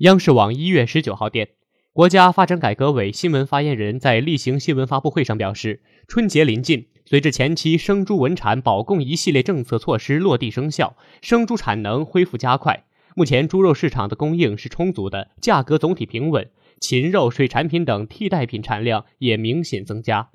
央视网一月十九号电国家发展改革委新闻发言人在例行新闻发布会上表示春节临近随着前期生猪稳产保供一系列政策措施落地生效生猪产能恢复加快目前猪肉市场的供应是充足的价格总体平稳禽肉水产品等替代品产量也明显增加。